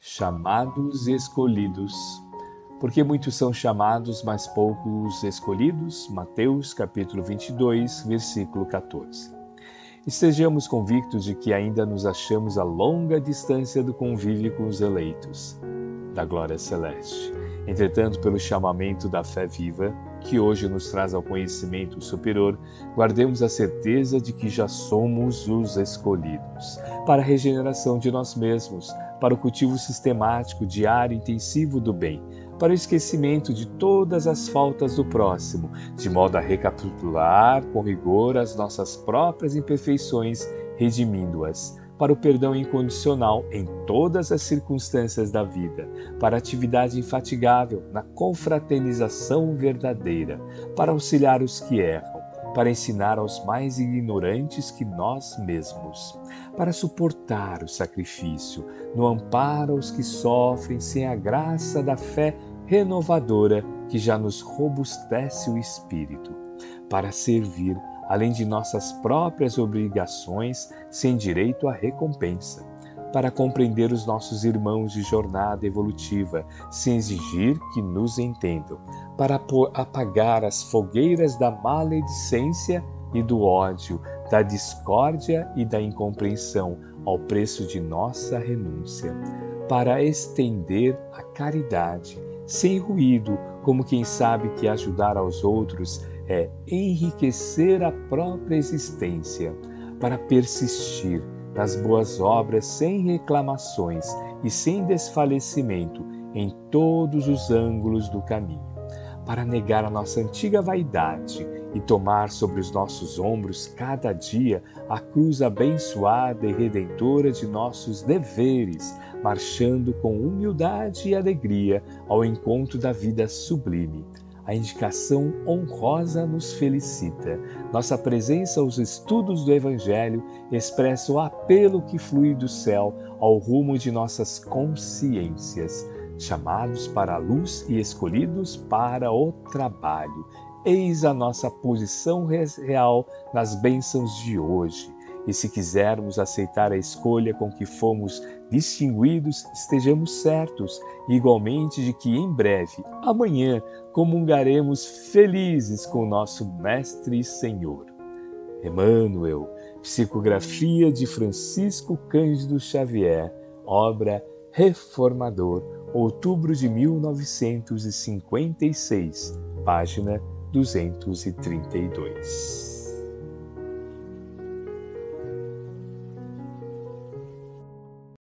chamados e escolhidos. Porque muitos são chamados, mas poucos escolhidos. Mateus capítulo 22, versículo 14. Estejamos convictos de que ainda nos achamos a longa distância do convívio com os eleitos da glória celeste. Entretanto, pelo chamamento da fé viva, que hoje nos traz ao conhecimento superior, guardemos a certeza de que já somos os escolhidos para a regeneração de nós mesmos, para o cultivo sistemático, diário e intensivo do bem, para o esquecimento de todas as faltas do próximo, de modo a recapitular com rigor as nossas próprias imperfeições, redimindo-as, para o perdão incondicional em todas as circunstâncias da vida, para a atividade infatigável na confraternização verdadeira, para auxiliar os que erram para ensinar aos mais ignorantes que nós mesmos, para suportar o sacrifício, no amparo aos que sofrem sem a graça da fé renovadora que já nos robustece o espírito, para servir além de nossas próprias obrigações sem direito à recompensa. Para compreender os nossos irmãos de jornada evolutiva, sem exigir que nos entendam, para apagar as fogueiras da maledicência e do ódio, da discórdia e da incompreensão, ao preço de nossa renúncia, para estender a caridade, sem ruído, como quem sabe que ajudar aos outros é enriquecer a própria existência, para persistir nas boas obras sem reclamações e sem desfalecimento em todos os ângulos do caminho, para negar a nossa antiga vaidade e tomar sobre os nossos ombros cada dia a cruz abençoada e redentora de nossos deveres, marchando com humildade e alegria ao encontro da vida sublime a indicação honrosa nos felicita. Nossa presença aos estudos do Evangelho expressa o apelo que flui do céu ao rumo de nossas consciências, chamados para a luz e escolhidos para o trabalho. Eis a nossa posição real nas bênçãos de hoje. E se quisermos aceitar a escolha com que fomos distinguidos, estejamos certos igualmente de que em breve, amanhã, comungaremos felizes com nosso Mestre e Senhor. Emmanuel, psicografia de Francisco Cândido Xavier, obra Reformador, outubro de 1956, página 232.